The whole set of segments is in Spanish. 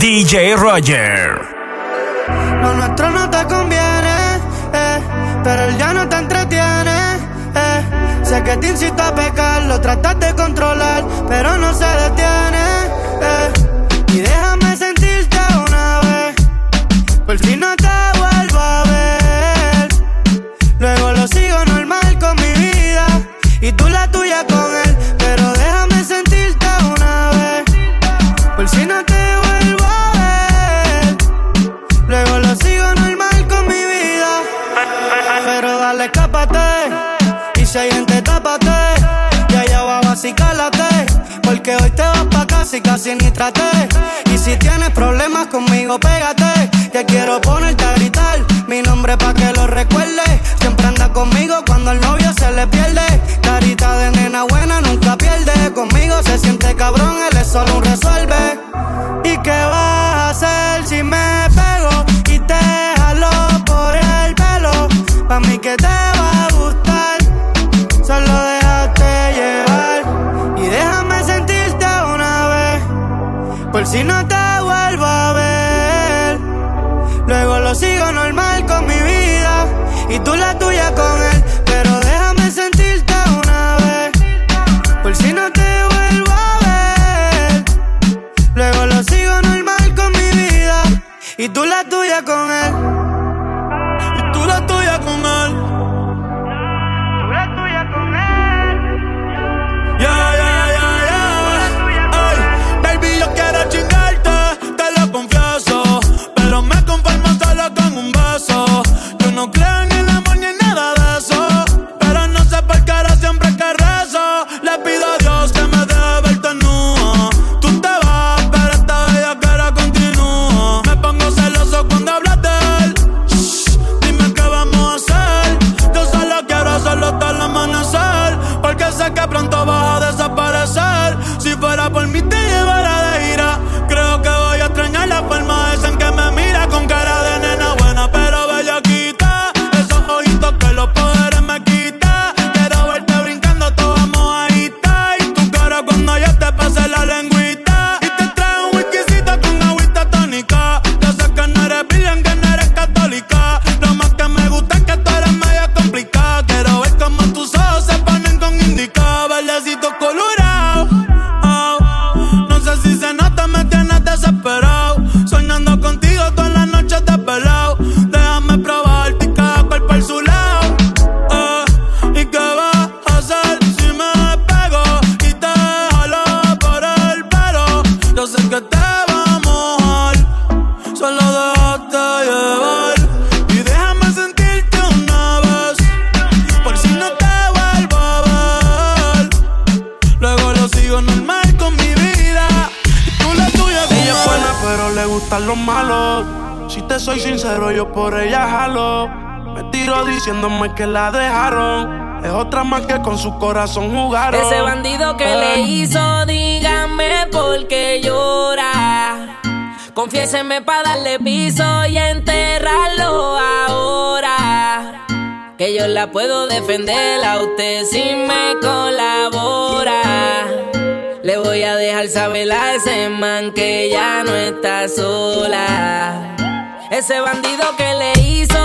DJ Roger. Lo nuestro no te conviene, eh, pero él ya no te entretiene. Eh. Sé que te incita a pecar, lo tratas de controlar, pero no se detiene. Eh. Y déjame sentirte una vez, por si no y si tienes problemas conmigo, pégate. Que quiero ponerte a gritar mi nombre pa' que lo recuerde. Siempre anda conmigo cuando el novio se le pierde. Carita de nena buena nunca pierde. Conmigo se siente cabrón, él es solo un resuelve. Que la dejaron. Es otra más que con su corazón jugaron. Ese bandido que le hizo, dígame por qué llora. Confiéseme para darle piso y enterrarlo ahora. Que yo la puedo defender a usted si me colabora. Le voy a dejar saber a ese man que ya no está sola. Ese bandido que le hizo,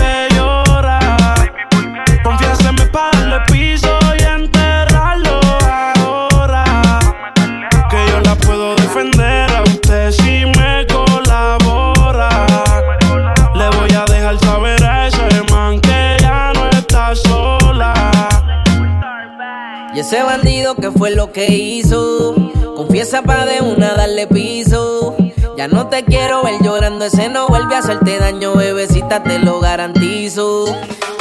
que llora. Confianza piso y enterrarlo ahora. Que yo la puedo defender a usted si me colabora. Le voy a dejar saber a ese man que ya no está sola. Y ese bandido que fue lo que hizo. Confiesa pa' de una darle piso. Ya no te quiero ver llorando, ese no vuelve a hacerte daño, bebecita, te lo garantizo.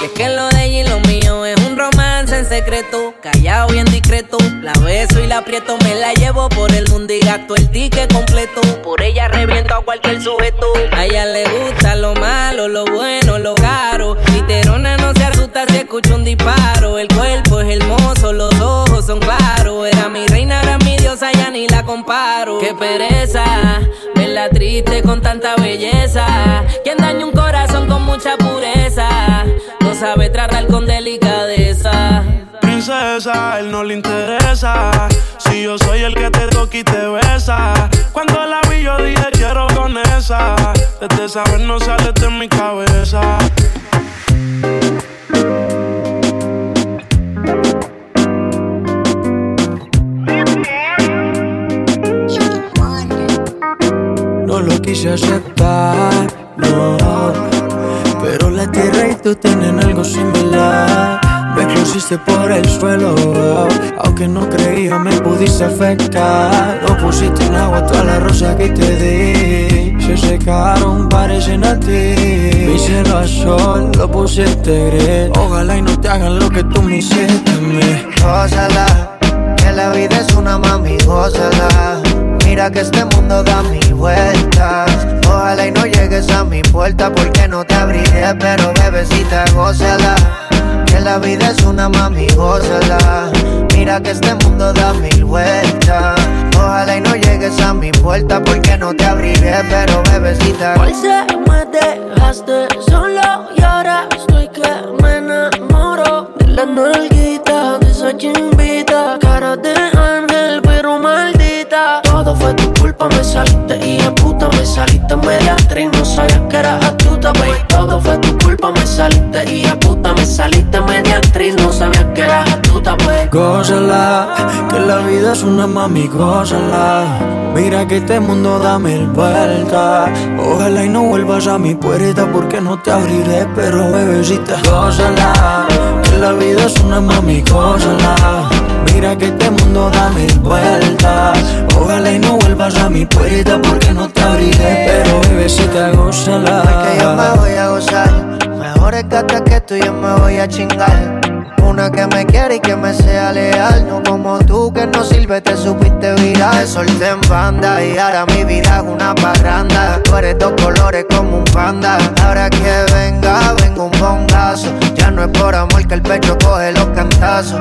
Y es que lo de ella y lo mío es un romance en secreto, callado bien discreto. La beso y la aprieto, me la llevo por el mundo y gasto el ticket completo. Por ella reviento a cualquier sujeto. A ella le gusta lo malo, lo bueno, lo caro. Literona no se asusta si escucha un disparo. El cuerpo es hermoso, los ojos son claros. Era mi reina, era mi diosa, ya ni la comparo. Qué pereza, verla triste con tanta belleza. Quien daña un corazón con mucha pureza, no sabe tratar con delicadeza. Princesa, él no le interesa. Si yo soy el que te toca y te besa. Cuando la vi, yo dije quiero con esa. Desde saber no sale de mi cabeza. No lo quise aceptar, no. La tierra y tú tienen algo similar. Me pusiste por el suelo, aunque no creía me pudiste afectar. No pusiste en agua toda la rosa que te di. Se secaron, parecen a ti. Mi cielo a sol, lo pusiste gris. Ojalá y no te hagan lo que tú me hiciste a mí. Gózala, que la vida es una mami, gózala. Mira que este mundo da mil vueltas. Ojalá y no llegues a mi puerta porque no te abriré, pero bebecita, gózala. Que la vida es una mami, gózala. Mira que este mundo da mil vueltas. Ojalá y no llegues a mi puerta porque no te abriré, pero bebecita. Hoy se me dejaste solo y ahora estoy que me enamoro de la nalguita, de esa chimbita, cara de ángel pero maldita. Todo fue tu culpa, me saliste puta me saliste media actriz, no sabía que eras astuta, baby. Todo fue tu culpa, me saliste y a puta me saliste media actriz, no sabía que eras astuta, baby. Gózala, que la vida es una mami, gózala. Mira que este mundo da mil vueltas. Ojalá y no vuelvas a mi puerta porque no te abriré, pero bebecita, gózala. Que la vida es una mami, gózala. Que este mundo da mil vueltas. Ojalá y no vuelvas a mi puerta porque no te abriré, pero bebecita, gózala. que yo me voy a gozar. Mejores gatas que tú yo me voy a chingar. Una que me quiere y que me sea leal. No como tú que no sirve, te supiste virar. Te solté en banda y ahora mi vida es una parranda. Tú eres dos colores como un panda. Ahora que venga, vengo un bongazo. Ya no es por amor que el pecho coge los cantazos.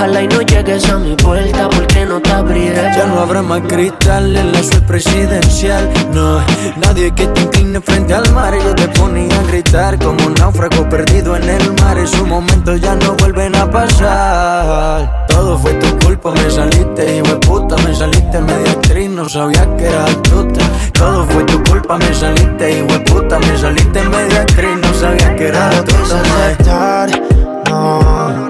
Ojalá y no llegues a mi puerta porque no te abriré. Ya no habrá más cristal en la suite presidencial. No, nadie que te incline frente al mar. Yo te ponía a gritar como un náufrago perdido en el mar. Esos momentos ya no vuelven a pasar. Todo fue tu culpa, me saliste, hijo de puta. Me saliste media actriz, no sabía que eras astuta. Todo fue tu culpa, me saliste, hijo de puta. Me saliste media actriz, no sabía que No quise astuta. aceptar, no.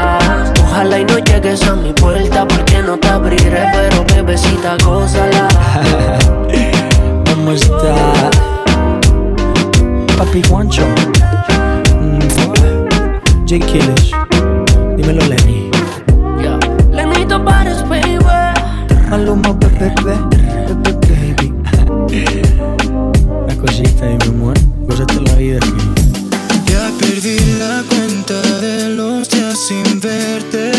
Ojalá y no llegues a mi puerta porque no te abriré, pero bebecita, gózala. ¿Cómo está? Papi Juancho. Mm, J. Killish. Dímelo, Lenny. Lenito Pares, baby. Maluma, bebé, bebé, baby. Una cosita mi amor. Gózate la vida aquí. Ya perdí la cuenta de los días sin verte.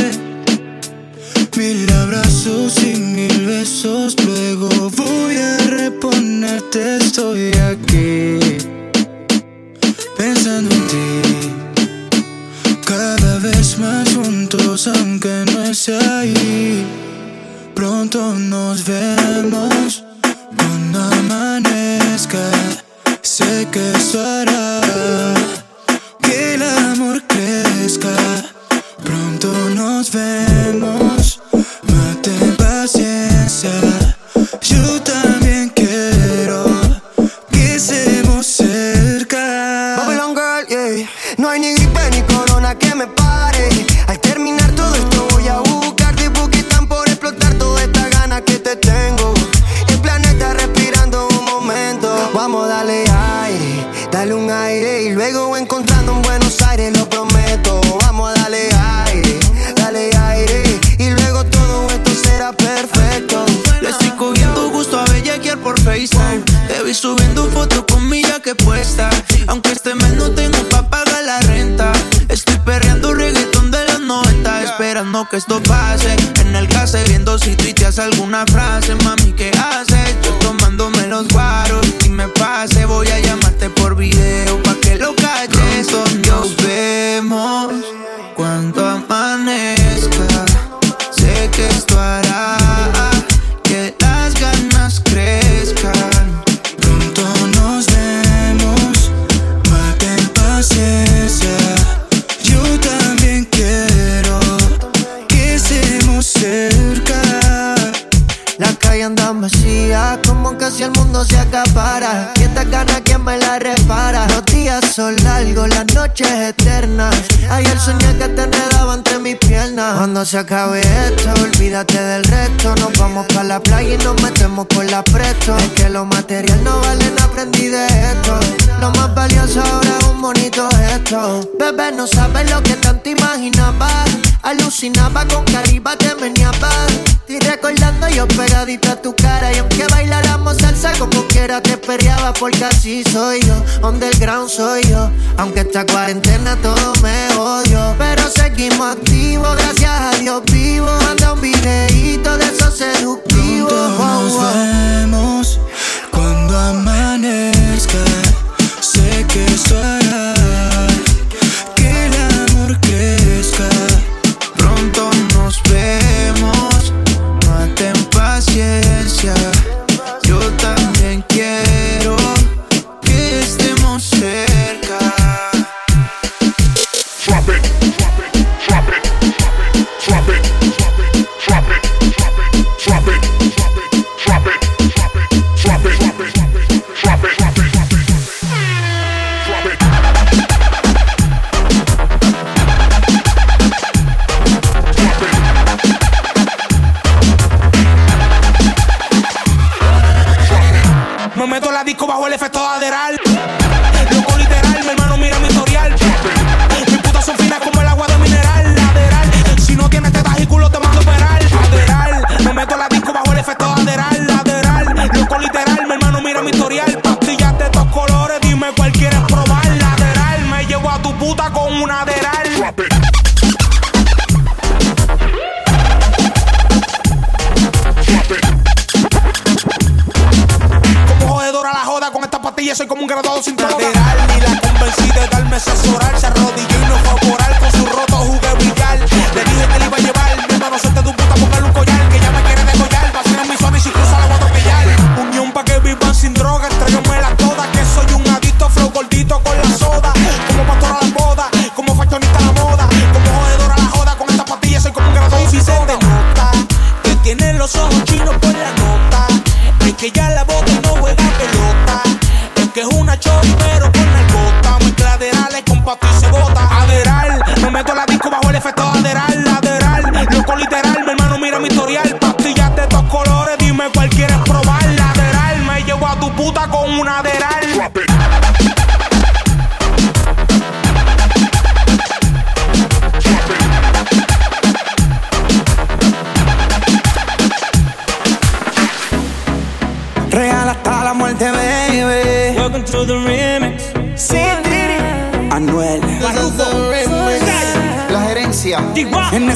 Mil abrazos y mil besos, luego voy a reponerte, estoy aquí pensando en ti. Cada vez más juntos, aunque no es ahí. Pronto nos vemos, cuando amanezca. Sé que eso hará que el amor crezca. Pronto nos vemos. Mate paciencia, yo también quiero. Subiendo fotos con mi que puesta. Aunque este mes no tengo pa' pagar la renta. Estoy perreando reggaetón de los 90. Esperando que esto pase. En el gas viendo si tú y te tuiteas alguna frase, mami se acabe esto, olvídate del resto. Nos vamos para la playa y nos metemos con la presto. Es que lo material no valen, aprendí de esto. Lo más valioso ahora es un bonito gesto. Bebé, no sabes lo que tanto imaginaba. Alucinaba con que arriba te meneaba. Y recordando yo pegadita a tu cara. Y aunque bailáramos salsa como quiera, te perreaba. Porque así soy yo, underground soy yo. Aunque esta cuarentena todo me odio. Pero seguimos activos, gracias a Dios labios vivos Manda un videíto de esos seductivos. Wow, nos vemos cuando amanezca. Sé que soy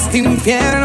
fuiste infiel.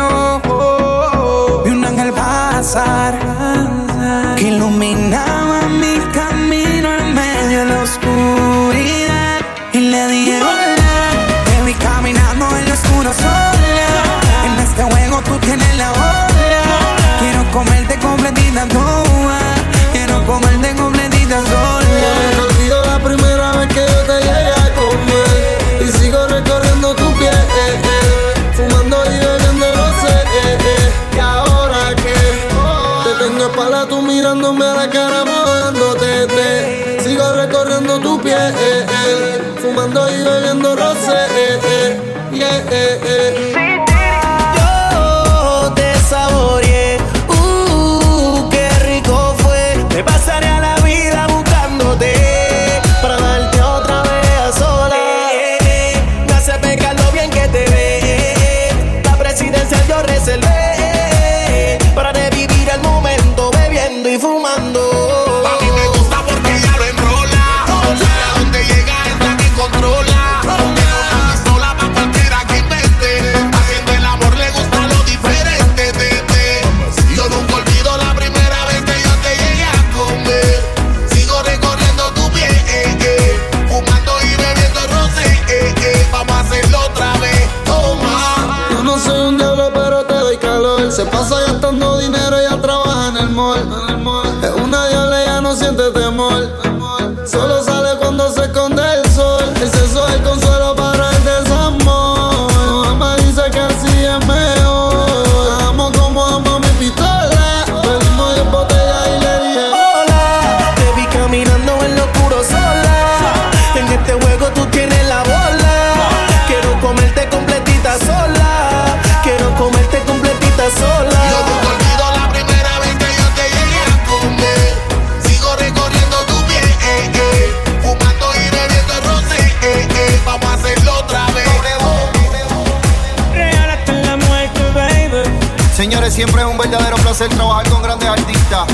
verdadero placer trabajar con grandes artistas.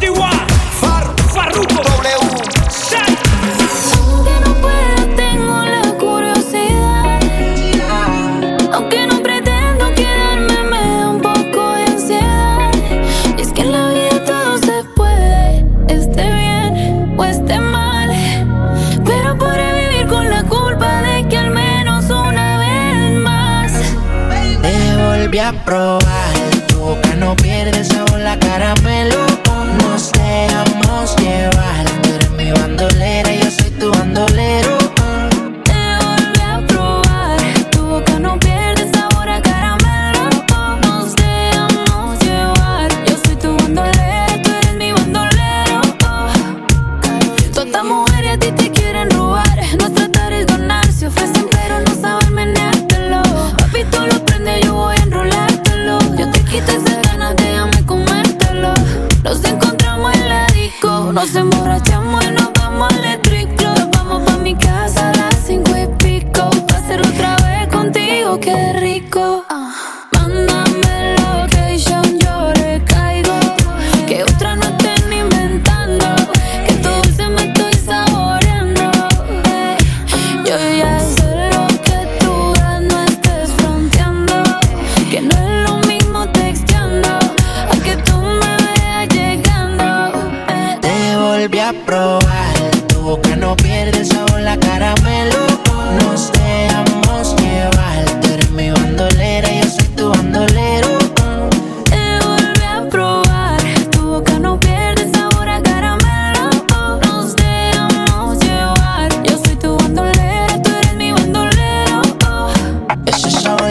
D1, Far, Farruko, W, Shaq. Aunque no pueda, tengo la curiosidad. Aunque no pretendo quedarme, me da un poco de ansiedad. Y es que en la vida todo se puede, esté bien o esté mal. Pero podré vivir con la culpa de que al menos una vez más te volví a probar.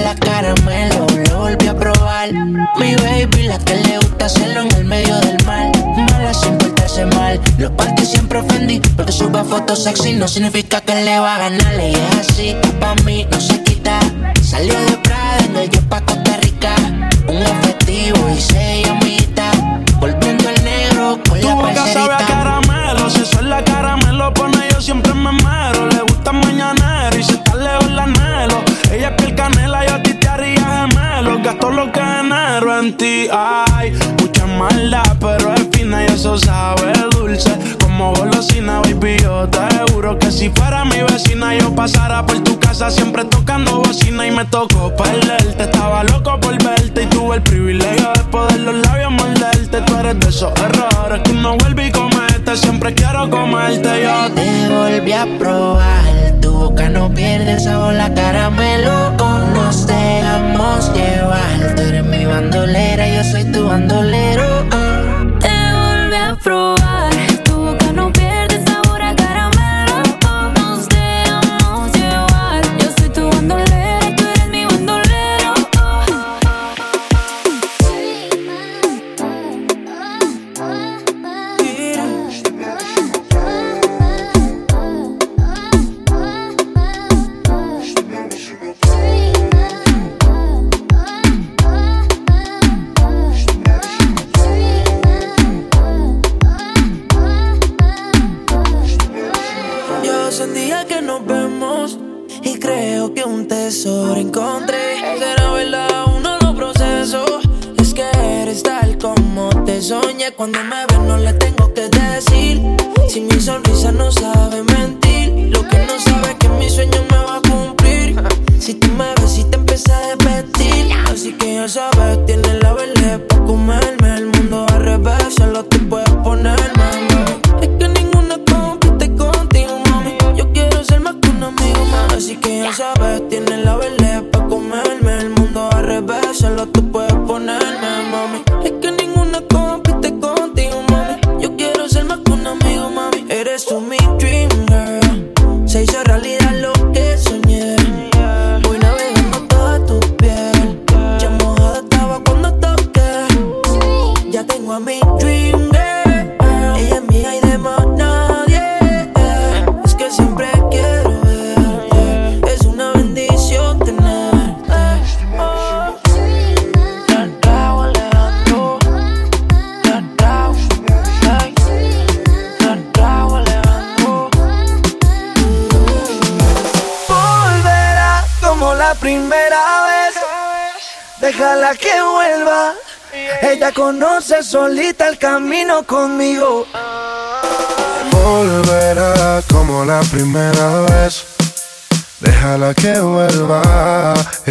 huele a caramelo, lo volví a probar. Mi baby, la que le gusta hacerlo en el medio del mal, Mala sin portarse mal, los parques siempre ofendí. Porque suba fotos sexy no significa que le va a ganar. Y es así, pa' mí no se quita. Salió de Prada en el Jeep pa' Costa Rica. Un efectivo y seis amitas. Volviendo al negro con la parcerita. Gasto lo que genero en ti. Hay mucha maldad, pero es fina y eso sabe dulce. Como golosina, baby, yo te juro que si fuera mi vecina, yo pasara por tu casa siempre tocando bocina y me tocó perderte. Estaba loco por verte y tuve el privilegio de poder los labios morderte. Tú eres de esos errores que uno vuelve y comete comerte, siempre quiero comerte yo. Te volví a probar, tu boca no pierde sabor, la caramelo con nos dejamos llevar. Tú eres mi bandolera, yo soy tu bandolero. Ah. soñé. Cuando me ven no le tengo que decir. Si mi sonrisa no sabe mentir.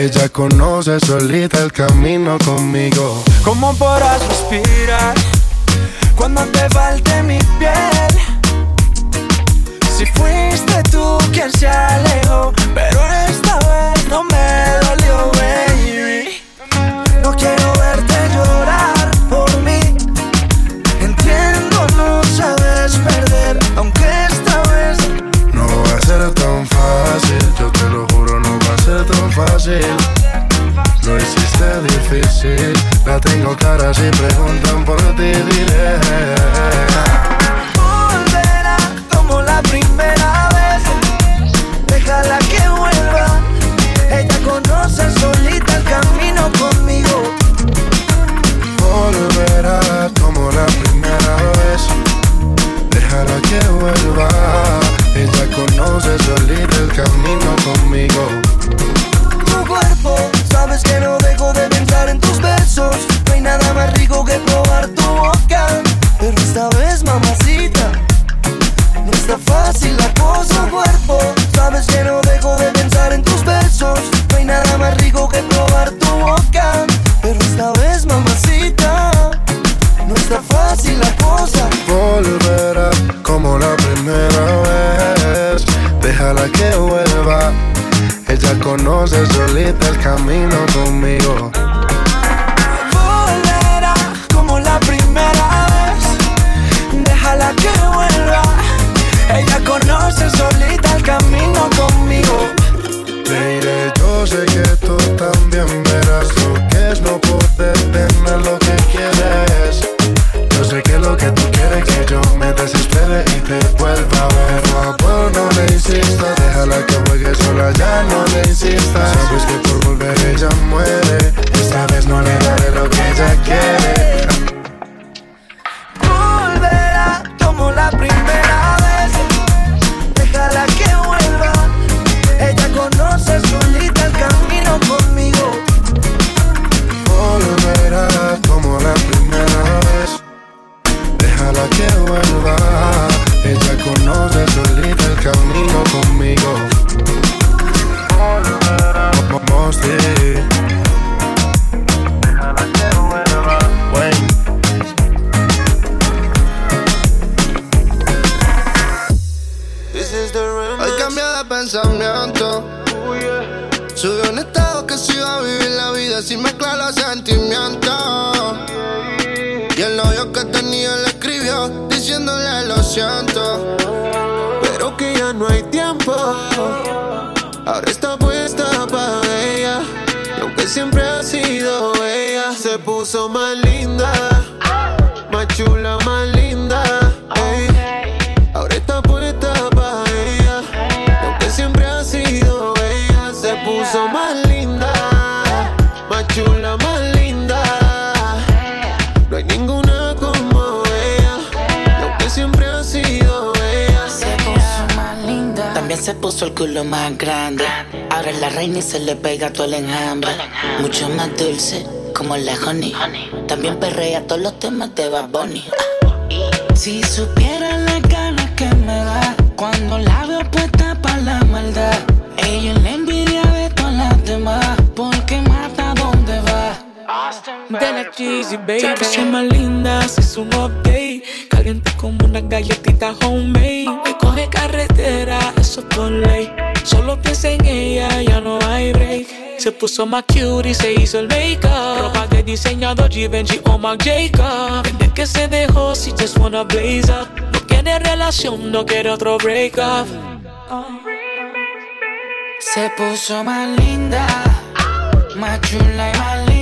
Ella conoce solita el camino conmigo. ¿Cómo podrás respirar cuando te falte mi piel? Si fuiste tú quien se alejó, pero esta vez no me dolió, ver fácil, lo hiciste difícil. La tengo clara si preguntan por ti, diré Lució más se hizo el make-up. Ropa de diseñador Givenchy o Marc Jacob. Vende que se dejó si just wanna blaze up. No quiere relación, no quiere otro break up. Se puso más linda, más chula y más linda.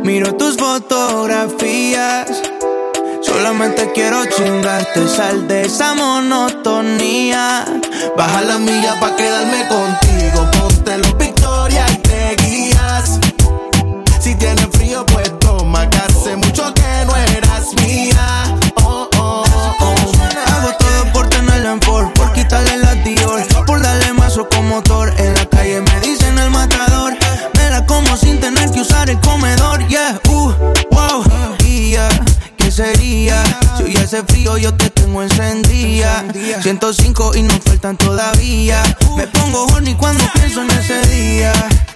Miro tus fotografías. Solamente quiero chingarte, sal de esa monotonía. Baja la milla pa' quedarme contigo. Ponte los victoria y te guías. Si tienes frío, pues toma, que hace mucho que no eras mía. Oh, oh, oh. Hago todo por tenerla en por, por quitarle la Dior, por darle mazo con motor. En la calle me dicen el matador. Me la como sin tener que usar el comedor. Si hubiese frío, yo te tengo encendida. 105 y nos faltan todavía. Me pongo horny cuando pienso en ese día.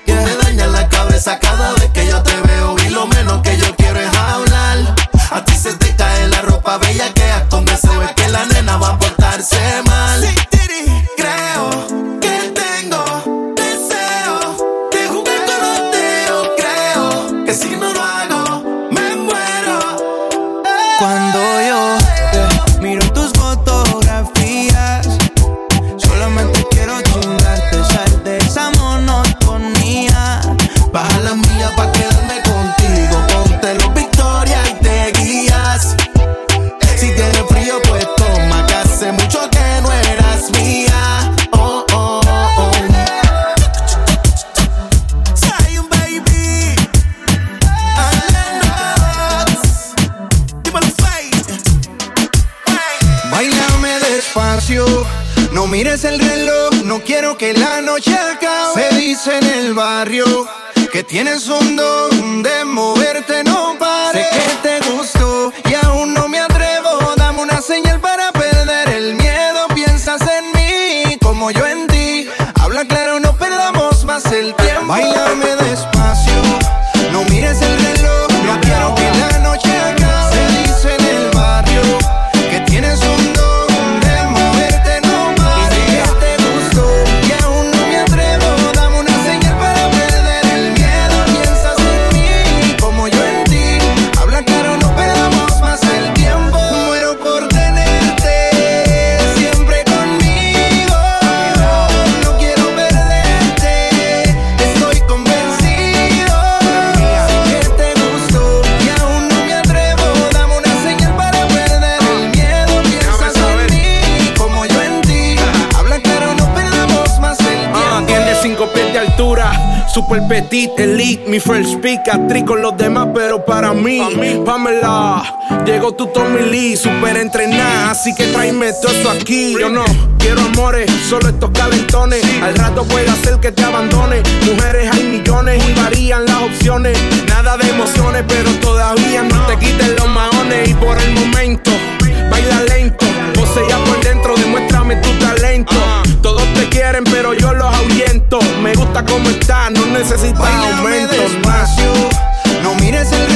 Yeah. Me daña la cabeza cada vez que yo te veo y lo menos que yo quiero es hablar. A ti se te cae la ropa bella que con deseo es que la nena va a portarse que la noche acabe. Se dice en el barrio que tienes un don de moverte, no petit, elite, mi first pick, actriz con los demás, pero para mí, Pamela, llegó tu Tommy Lee, super entrenada, así que tráeme todo eso aquí. Yo no quiero amores, solo estos calentones, al rato puede hacer que te abandone. Mujeres hay millones y varían las opciones, nada de emociones, pero todavía no te quiten los maones. Y por el momento, baila lento, posea por dentro, demuéstrame tu talento. Todos te quieren, pero yo los ahuyento. Me gusta cómo estás, no necesitas aumento. despacio, no mires el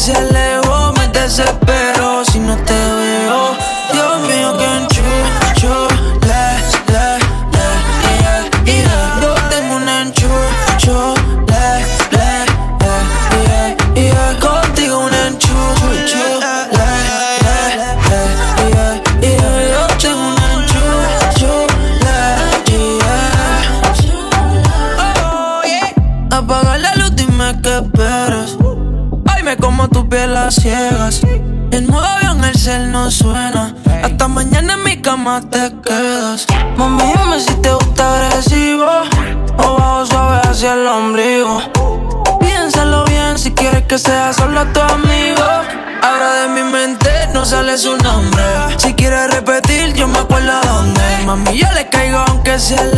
se alejó. Me desespero caigo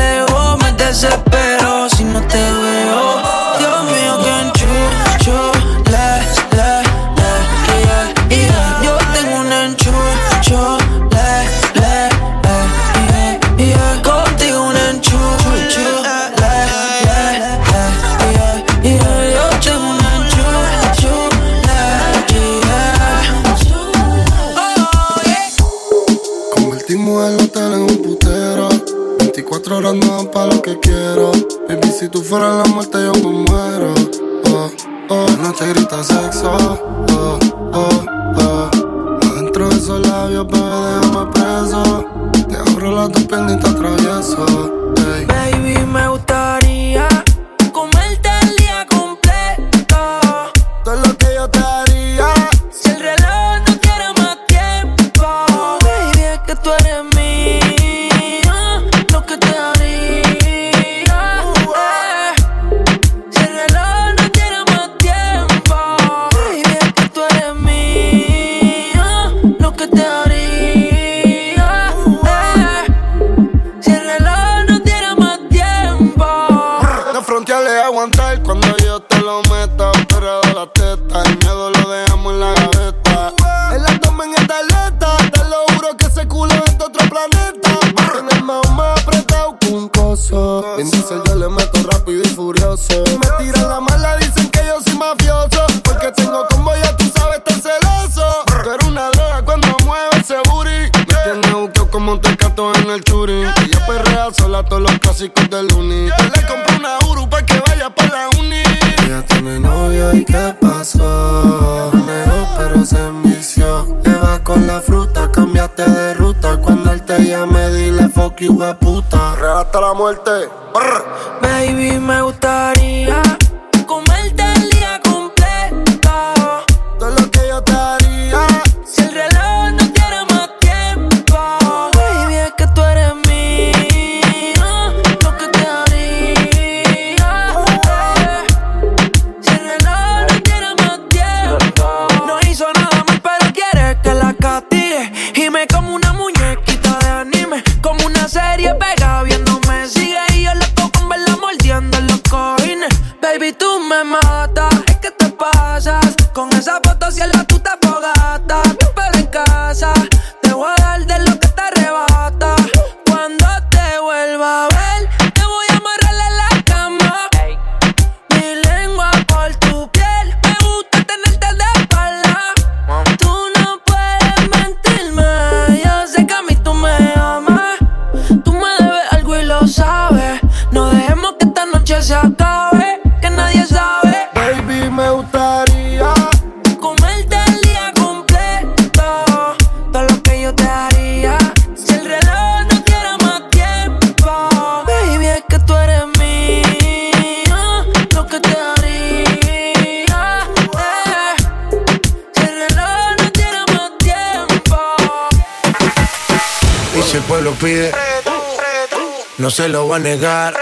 se lo va a negar.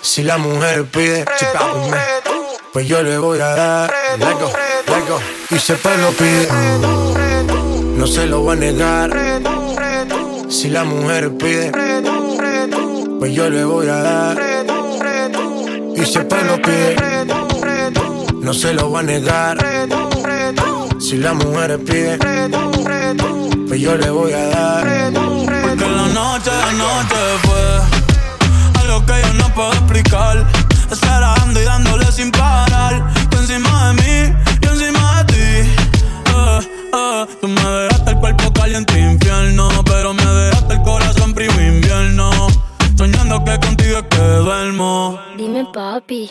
Si la mujer pide, pues yo le voy a dar. Let go, let go. Y si el pueblo pide, no se lo va a negar. Si la mujer pide, pues yo le voy a dar. Y si el pueblo pide, no se lo va a negar. Si la mujer pide, pues yo le voy a dar. Porque la noche, la noche puedo explicar. Esperando y dándole sin parar. Tú encima de mí, yo encima de ti. Eh, eh, tú me dejaste el cuerpo caliente infierno. Pero me dejaste el corazón frío invierno. Soñando que contigo es que duermo. Dime, papi.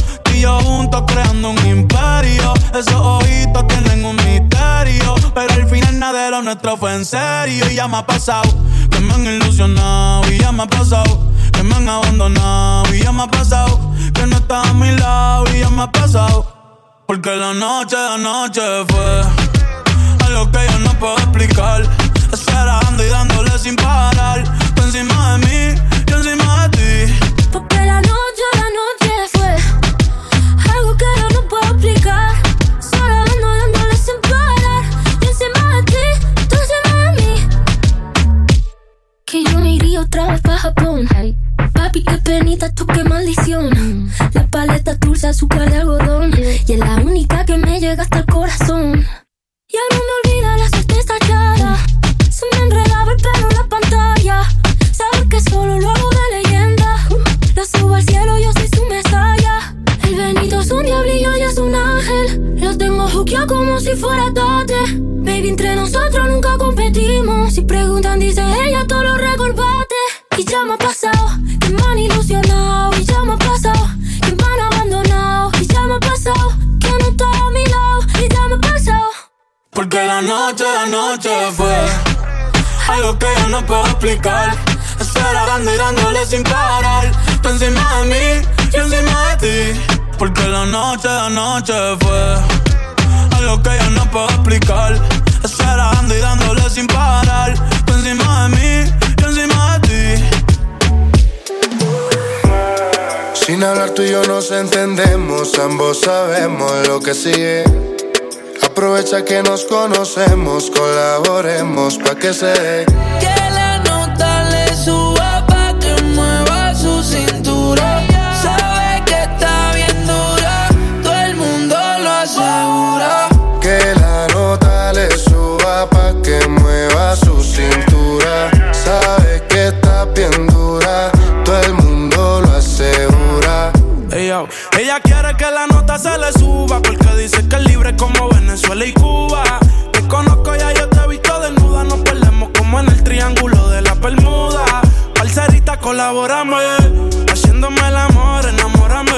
Y yo juntos creando un imperio. Esos ojitos tienen un misterio. Pero al final nada de nuestro fue en serio. Y ya me ha pasado que me han ilusionado. Y ya me ha pasado que me han abandonado. Y ya me ha pasado que no estás a mi lado. Y ya me ha pasado. Porque la noche, la noche fue algo que yo no puedo explicar. Esperando y dándole sin parar. Tú encima de mí, yo encima de ti. Porque la noche, la noche fue algo que yo no puedo explicar. Solo ando dándole sin parar. Y encima de ti, tú encima de mí. Que yo me iría otra vez pa' Japón. Papi, qué penita, tú qué maldición. La paleta dulce, azúcar de algodón. Y es la única que me llega hasta el corazón. Ya no me olvida la suerte estallada. Se me enredaba el pelo en la pantalla. Sabes que solo lo hago de leyenda. La subo al cielo, yo es un diablillo y es un ángel. Lo tengo juqueado como si fuera tate. Baby, entre nosotros nunca competimos. Si preguntan, dice ella, todo lo recordate. Y ya me ha pasado, que me han ilusionado. Y ya me ha pasado, que me han abandonado. Y ya me ha pasado, que no está a mi lado. Y ya me ha pasado. Porque la noche, la noche fue algo que yo no puedo explicar. Esperando y dándole sin parar. Tú encima de mí, yo encima de ti. Porque la noche, la noche fue algo que yo no puedo explicar. Esperando y dándole sin parar. Tú encima de mí, yo encima de ti. Sin hablar tú y yo nos entendemos, ambos sabemos lo que sigue. Aprovecha que nos conocemos, colaboremos pa' que se. Le suba porque dice que es libre como Venezuela y Cuba. Te conozco ya, yo te he visto desnuda. Nos perdemos como en el triángulo de la Bermuda. Parcerita, colabórame. Haciéndome el amor, enamórame.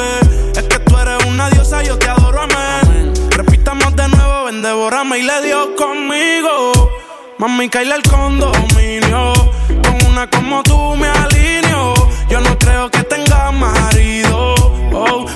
Es que tú eres una diosa, yo te adoro, amén. Repitamos de nuevo, ven, devórame y le dio conmigo. Mami, caíle el condominio. Con una como tú me alineo.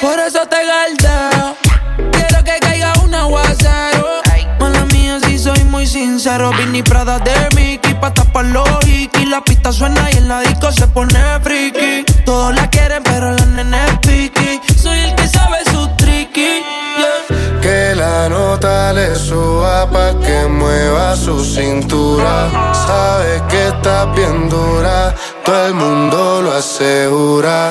Por eso te galdeo. Quiero que caiga un aguacero. Mala mía, si soy muy sincero. Vinny Prada de Mickey pa' tapar los hikis. La pista suena y en la disco se pone friki. Todos la quieren, pero la nena es piqui. Soy el que sabe su tricky. yeah. Que la nota le suba pa' que mueva su cintura. Sabe que está bien dura, todo el mundo lo asegura.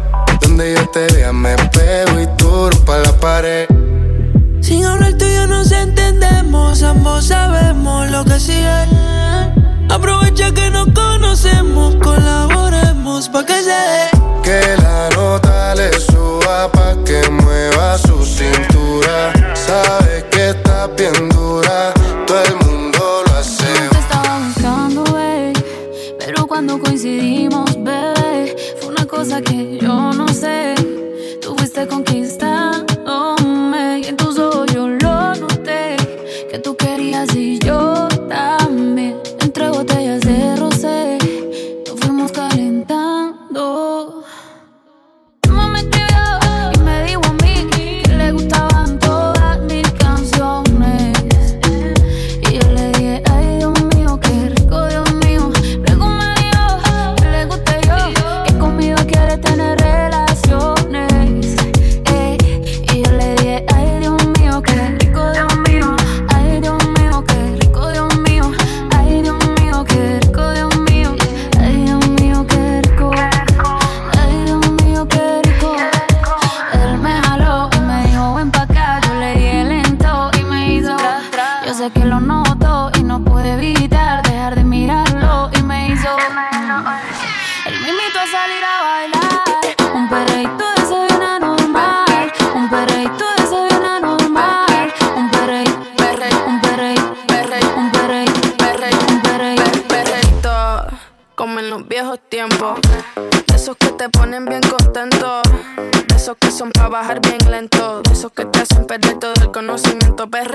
Donde yo te vea me pego y duro pa' la pared. Sin hablar tú y yo nos entendemos, ambos sabemos lo que sigue. Aprovecha que nos conocemos, colaboremos pa' que se dé. Que la nota le suba pa' que mueva su cintura. Sabe que está bien dura,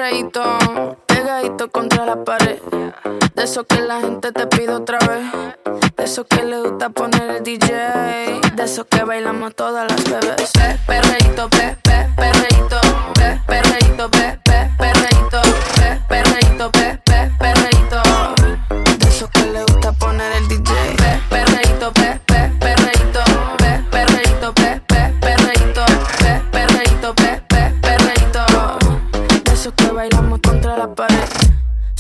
Perreíto, pegadito contra la pared. De esos que la gente te pide otra vez. De esos que le gusta poner el DJ. De esos que bailamos todas las bebés. Pe- Perreíto, pe,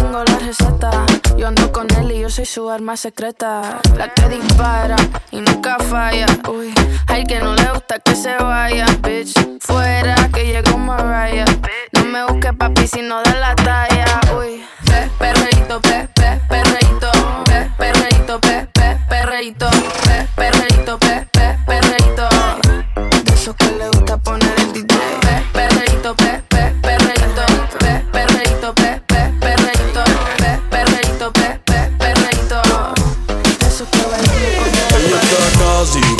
Tengo la receta, yo ando con él y yo soy su arma secreta. La que dispara y nunca falla. Uy, al que no le gusta que se vaya, bitch. Fuera que llegó Mariah. No me busques papi si no da la talla. Uy, pe, perreíto, pe, pe, perreíto, pe, perreíto, pe, pe, perreíto, pe, perreíto, pe, pe, perreíto. De esos que le gusta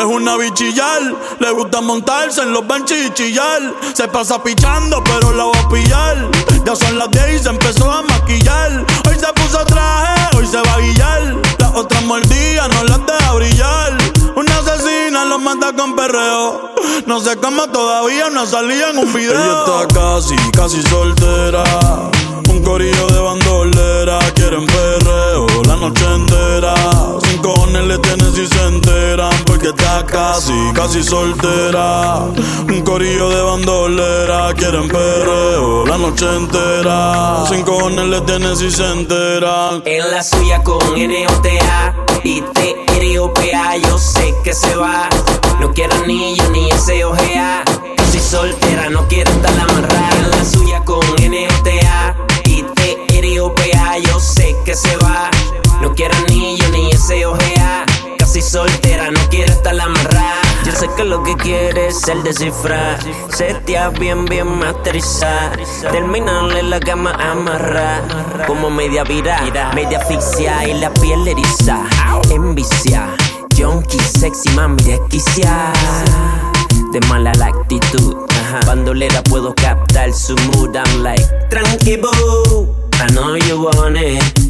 Es una bichillar, le gusta montarse en los benches y chillar. Se pasa pichando, pero la va a pillar. Ya son las 10 y se empezó a maquillar. Hoy se puso traje, hoy se va a guillar. Las otras mordidas no las deja brillar. Una asesina lo mata con perreo. No sé cómo todavía no salía en un video. Ella está casi, casi soltera. Un corillo de bandolera, quieren perreo la noche entera. Cojones le tienen si se enteran, porque está casi, casi soltera. Un corillo de bandolera, quieren perreo la noche entera. Sin cojones le tienen si se enteran. En la suya con N-O-T-A y T-R-O-P-A Yo sé que se va No quiere anillo ni ese ojea Casi soltera, no quiere estar amarrada En la suya con N-O-T-A y T-R-O-P-A Yo sé que se va No quiere anillo ni ese ojea Casi soltera, no quiere estar amarrada yo sé que lo que quiere es el descifrar. Setea bien, bien masterizar. Terminarle la cama amarrar. Como media vira, media asfixia y la piel eriza. Envicia, junkie, sexy, mami, desquicia. De mala la actitud. Bandolera puedo captar su mood. I'm like, tranqui. I know you want it.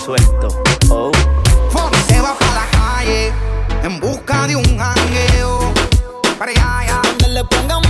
Sueltos. Oh. Se va para la calle en busca de un jangueo. Para allá, allá. Donde le pongan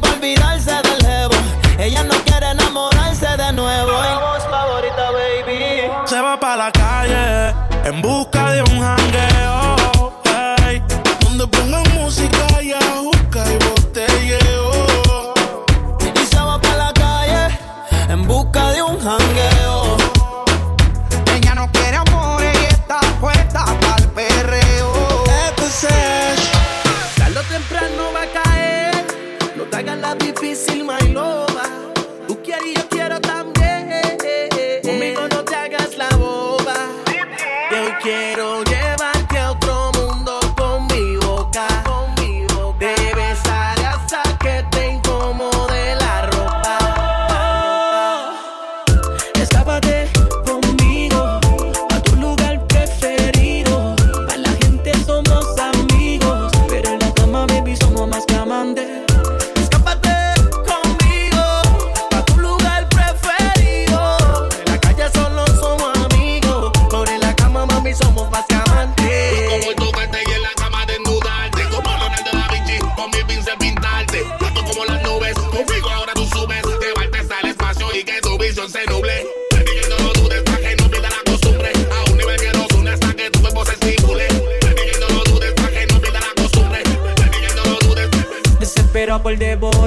Par de por debo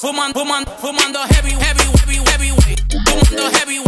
Woman, woman, woman, the heavy, heavy, heavy, heavyweight. Woman.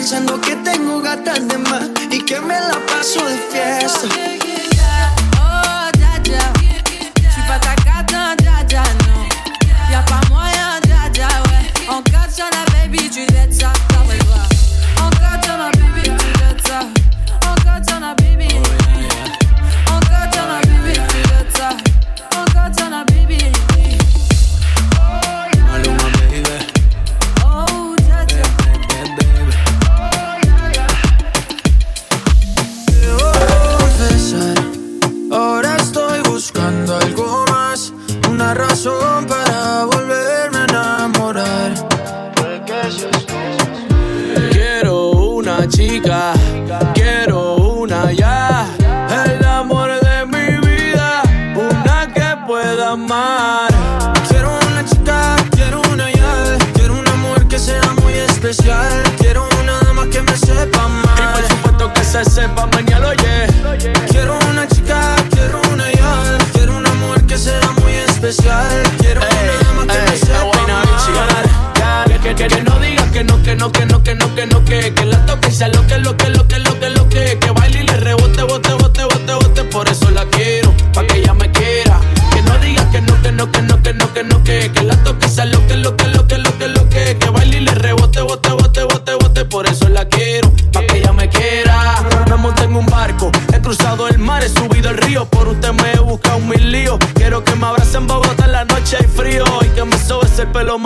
pensando que tengo gatas de más y que me la paso de fiesta.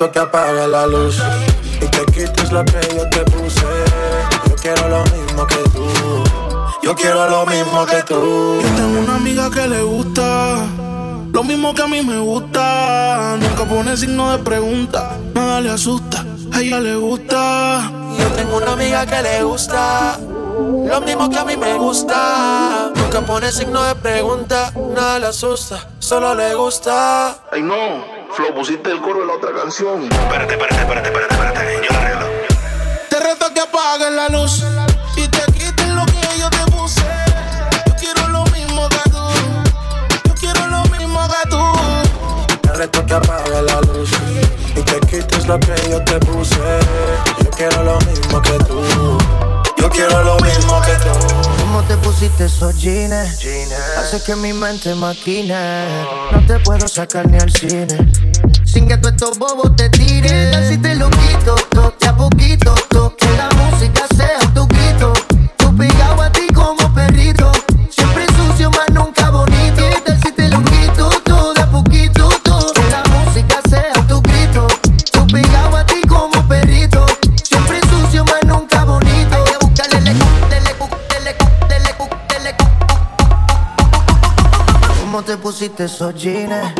Que apague la luz y te quites lo que yo te puse. Yo quiero lo mismo que tú. Yo quiero lo mismo que tú. Yo tengo una amiga que le gusta lo mismo que a mí me gusta. Nunca pone signo de pregunta, nada le asusta. A ella le gusta. Yo tengo una amiga que le gusta lo mismo que a mí me gusta. Nunca pone signo de pregunta, nada le asusta, solo le gusta. Ay no, Flo, pusiste el coro de la otra canción. Espérate, espérate, espérate, espérate, espérate. Yo la arreglo. Te reto que apagues la luz y te quites lo que yo te puse. Yo quiero lo mismo que tú. Yo quiero lo mismo que tú. Te reto que apague la luz y te quites lo que yo te puse. Yo quiero lo mismo que tú. Yo quiero lo mismo que tú. ¿Cómo te pusiste esos jeans? Hace que mi mente maquine. No te puedo sacar ni al cine. Sin que tú estos bobos te tiren. Así te lo quito, toque a poquito, toque la música sea tu grito. Tú pegado a ti como perrito. Siempre sucio, más nunca bonito. ¿Qué tal si te lo quito de a poquito? Toque la música sea tu grito. Tú pegado a ti como perrito. Siempre sucio, más nunca bonito. Hay que buscarle el eco, del eco, del eco, del eco, del eco. ¿Cómo te pusiste esos jeans?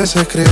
Y empieza a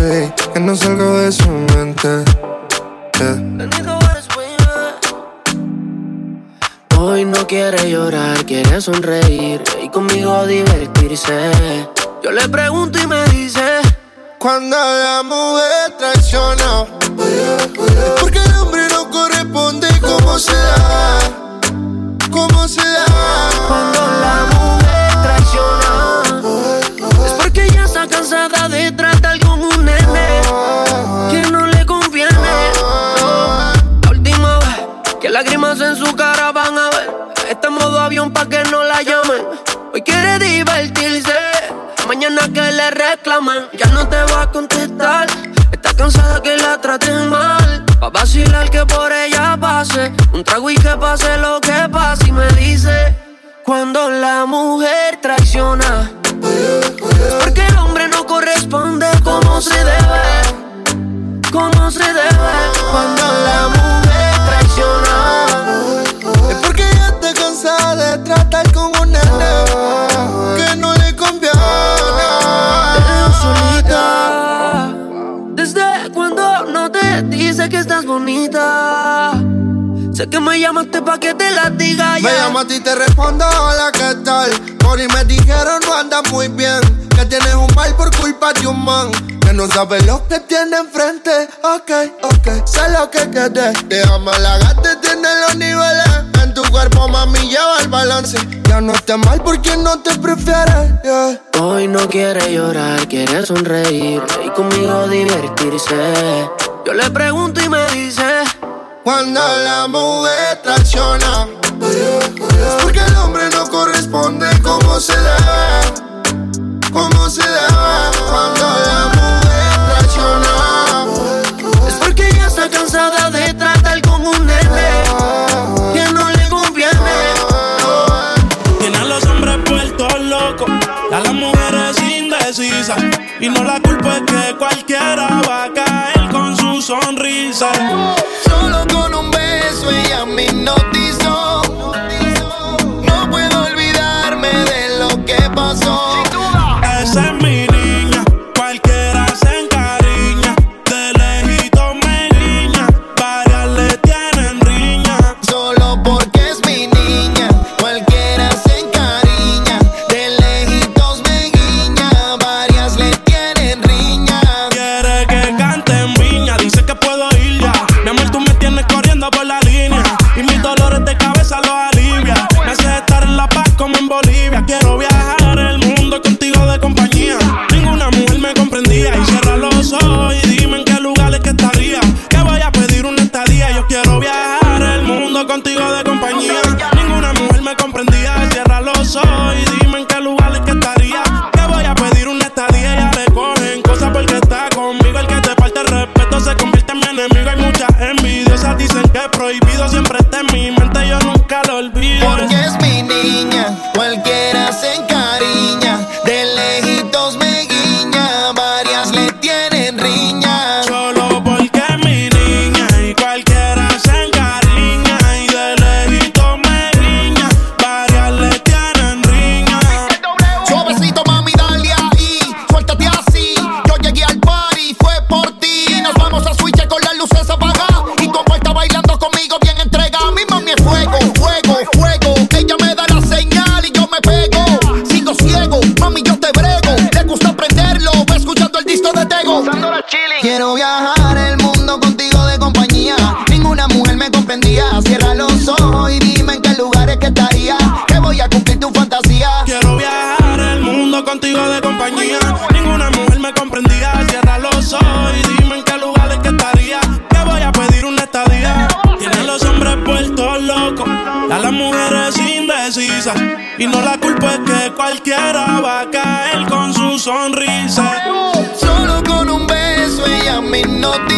ella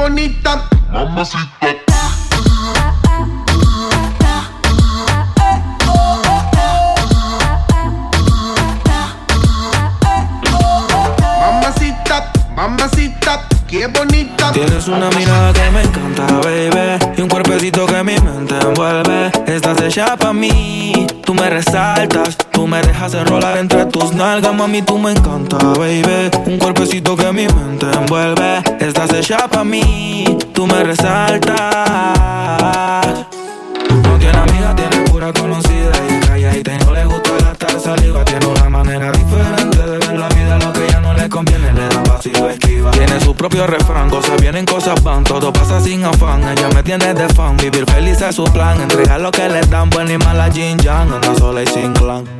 Bonita. Mamacita. Nalgas Mami, tú me encanta, baby. Un cuerpecito que mi mente envuelve. Estás hecha pa' mí Tú me resaltas. No tiene amiga, tiene pura conocida Y calladita y no le gusta gastar saliva Tiene una manera diferente de ver la vida. Lo que ya no le conviene le da paso y lo esquiva. Tiene su propio refrán, cosas vienen, cosas van. Todo pasa sin afán, ella me tiene de fan. Vivir feliz es su plan, entregar lo que le dan. Buena y mala Jin Yang, anda sola y sin clan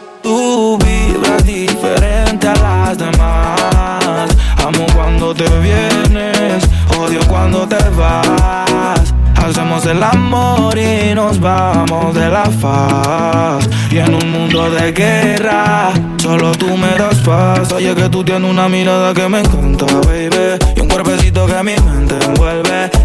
Tú vibras diferente a las demás. Amo cuando te vienes, odio cuando te vas. Hacemos el amor y nos vamos de la faz. Y en un mundo de guerra, solo tú me das paz. Oye, que tú tienes una mirada que me encanta, baby. Y un cuerpecito que mi mente envuelve.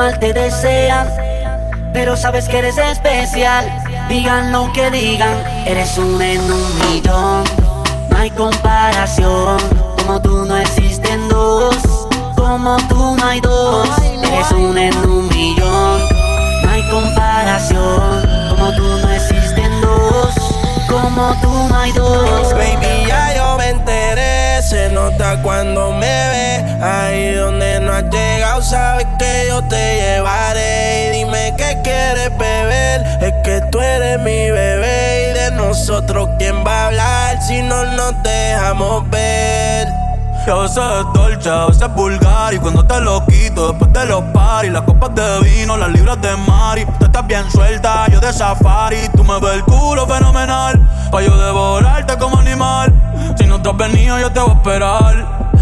Mal te desean. Pero sabes que eres especial, digan lo que digan, eres un en un millón. No hay comparación, como tú no existen dos, como tú no hay dos. Eres un en un millón, no hay comparación, como tú no existen dos, como tú no hay dos. Baby, ya yo me enteré, se nota cuando me ve. No has llegado, sabes que yo te llevaré. Y dime qué quieres beber, es que tú eres mi bebé. Y de nosotros, ¿quién va a hablar si no nos dejamos ver? Que a veces es dolce, a veces es vulgar. Y cuando te lo quito después de los paris Las copas de vino, las libras de mari Tú estás bien suelta, yo de safari. Tú me ves el culo fenomenal Pa' yo devorarte como animal. Si no te has venido yo te voy a esperar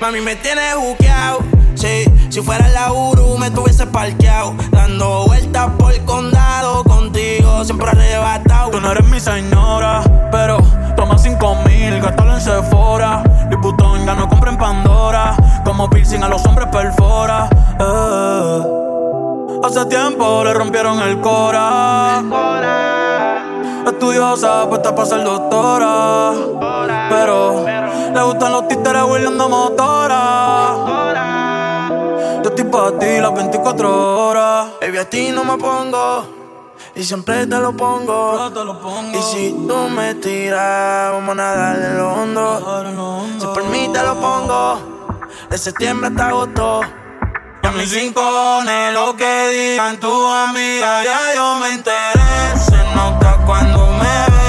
Mami, me tienes buqueado. Sí, si fuera la Uru me tuviese parqueado. Dando vueltas por el condado contigo, siempre arrebatado. Tú no eres mi señora, pero toma cinco mil, gástalo en Sephora. Liputón ya no compra en Pandora, como piercing a los hombres perfora. Eh. Hace tiempo le rompieron el cora. Estudiosa, puesta para ser doctora. Pero le gustan los títeres huirleando motora. Yo estoy para ti las 24 horas. Baby, a ti no me pongo. Y siempre te lo pongo. Y si tú me tiras, vamos a nadar en el hondo. Si por mí te lo pongo. De septiembre hasta agosto. A mis cinco cojones lo que digan tu amiga, ya yo me enteré. Se nota cuando me ves,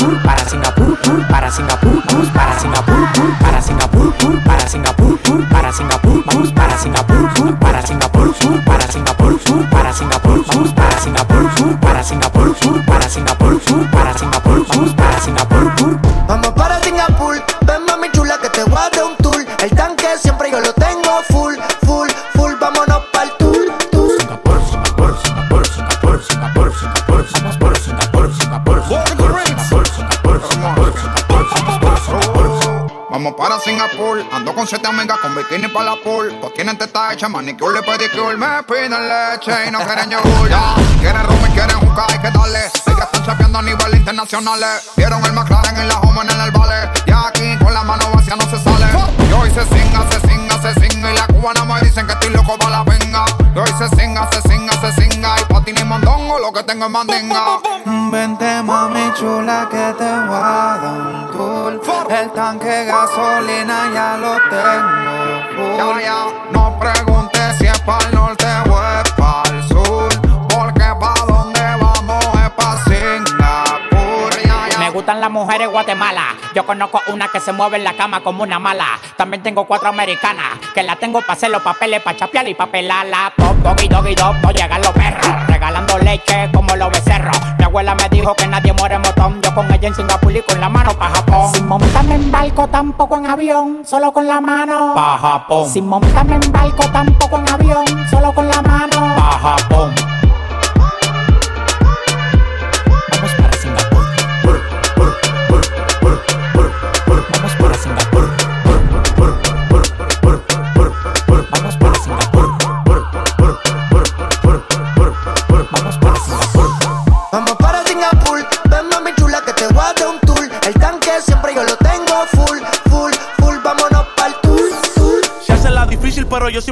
Singapur, pur, para Singapur, pur, para Singapur, pur, para Singapur, pur, para Singapur, pur, para Singapur, pur, para Singapur, pur, para Singapur, pur, para Singapur, pur, para Singapur, pur, para Singapur, pur, para Singapur, pur, para Singapur, pur, para Singapur, pur, para Singapur, pur, para Singapur, pur. Vamos para Vamos para Singapur, ando con siete amigas con bikini para la pool. Pues tienen teta hecha, manicure y pedicure. Me piden leche y no quieren yogur. Ya, quieren rum y quieren jugar, hay que darle. Ellas están chapeando a nivel internacional. Vieron el McLaren en la home en el vale. Y aquí con la mano vacía no se sale. Y hoy se singa, se singa, se singa. Y la cubana me dicen que estoy loco para la venga. Y hoy se singa, se singa, se singa. Y pa' ti ni mondongo, lo que tengo es mandinga. Vente mami chula que te voy a dar un tour El tanque gasolina ya lo tengo full no preguntes si es para el norte o es para el sur. Porque pa' donde vamos es pa' Singapur. Me gustan las las mujeres Guatemala. Yo conozco una que se mueve en la cama como una mala. También tengo cuatro americanas que la tengo para hacer los papeles, para chapear y papelarla. Pop, doggy, doggy, dog, no llegan los perros. Leche como los becerros. Mi abuela me dijo que nadie muere en motón. Yo con ella en Singapur y con la mano pa' Japón. Sin montarme en barco, tampoco en avión, solo con la mano. Pa' Japón. Sin montarme en barco, tampoco en avión, solo con la mano. Pa' Japón.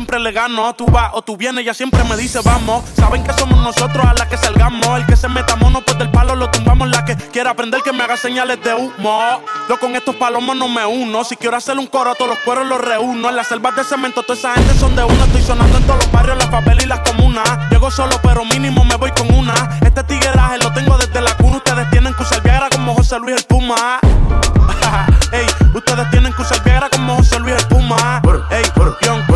Siempre le gano. Tú vas o tú vienes, ella siempre me dice vamos. Saben que somos nosotros a la que salgamos. El que se meta mono, pues del palo lo tumbamos. La que quiera aprender que me haga señales de humo. Yo con estos palomos no me uno. Si quiero hacer un coro, todos los cueros los reúno. En las selvas de cemento, toda esa gente son de uno. Estoy sonando en todos los barrios, las favelas y las comunas. Llego solo, pero mínimo me voy con una. Este tigueraje lo tengo desde la cuna. Ustedes tienen que usar Viagra como José Luis el Puma. Ey, ustedes tienen que usar Viagra como José Luis el Puma. Ey, Young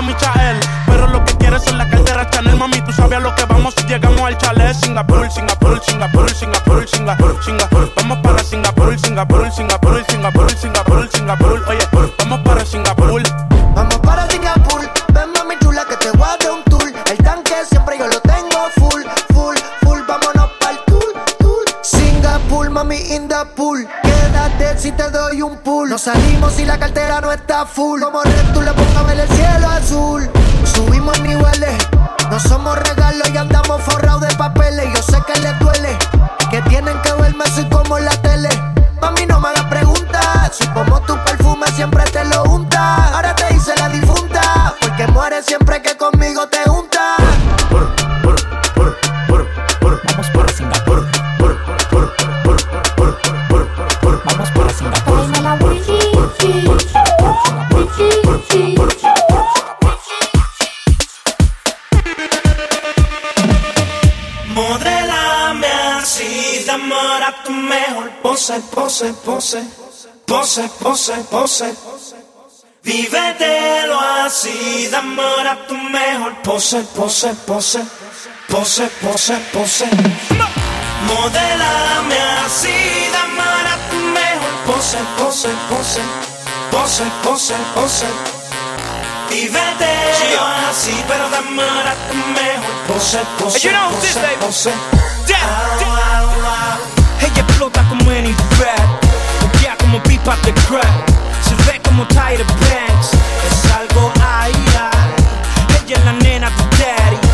dice mi Chael. Pero lo que quieres son la cartera Chanel, mami. Tú sabes a lo que vamos si llegamos al chalet. Singapur, Singapur, Singapur, Singapur, Singapur, Singapur. Vamos para Singapur, Singapur, Singapur, Singapur, Singapur, Singapur. Oye, vamos para Singapur. Vamos para Singapur, ven mami chula que te voy a dar un tour. El tanque siempre yo lo tengo full, full, full. Vámonos pa'l tour, tour. Singapur, mami in the pool. Quédate si te doy un pool. Nos salimos si la cartera no está full. Como pose, pose, pose, pose, pose, pose. Vívetelo así, de amor a tu mejor pose, pose, pose, pose, pose, pose. Modelame así, de amor a tu mejor pose, pose, pose, pose, pose, pose. Vívetelo así, pero de amor a tu mejor pose, pose, pose, pose. Ella explota como en Fred Boquea como pipa de crack. Se ve como Tyra Banks. Es algo ay Ella es la nena de daddy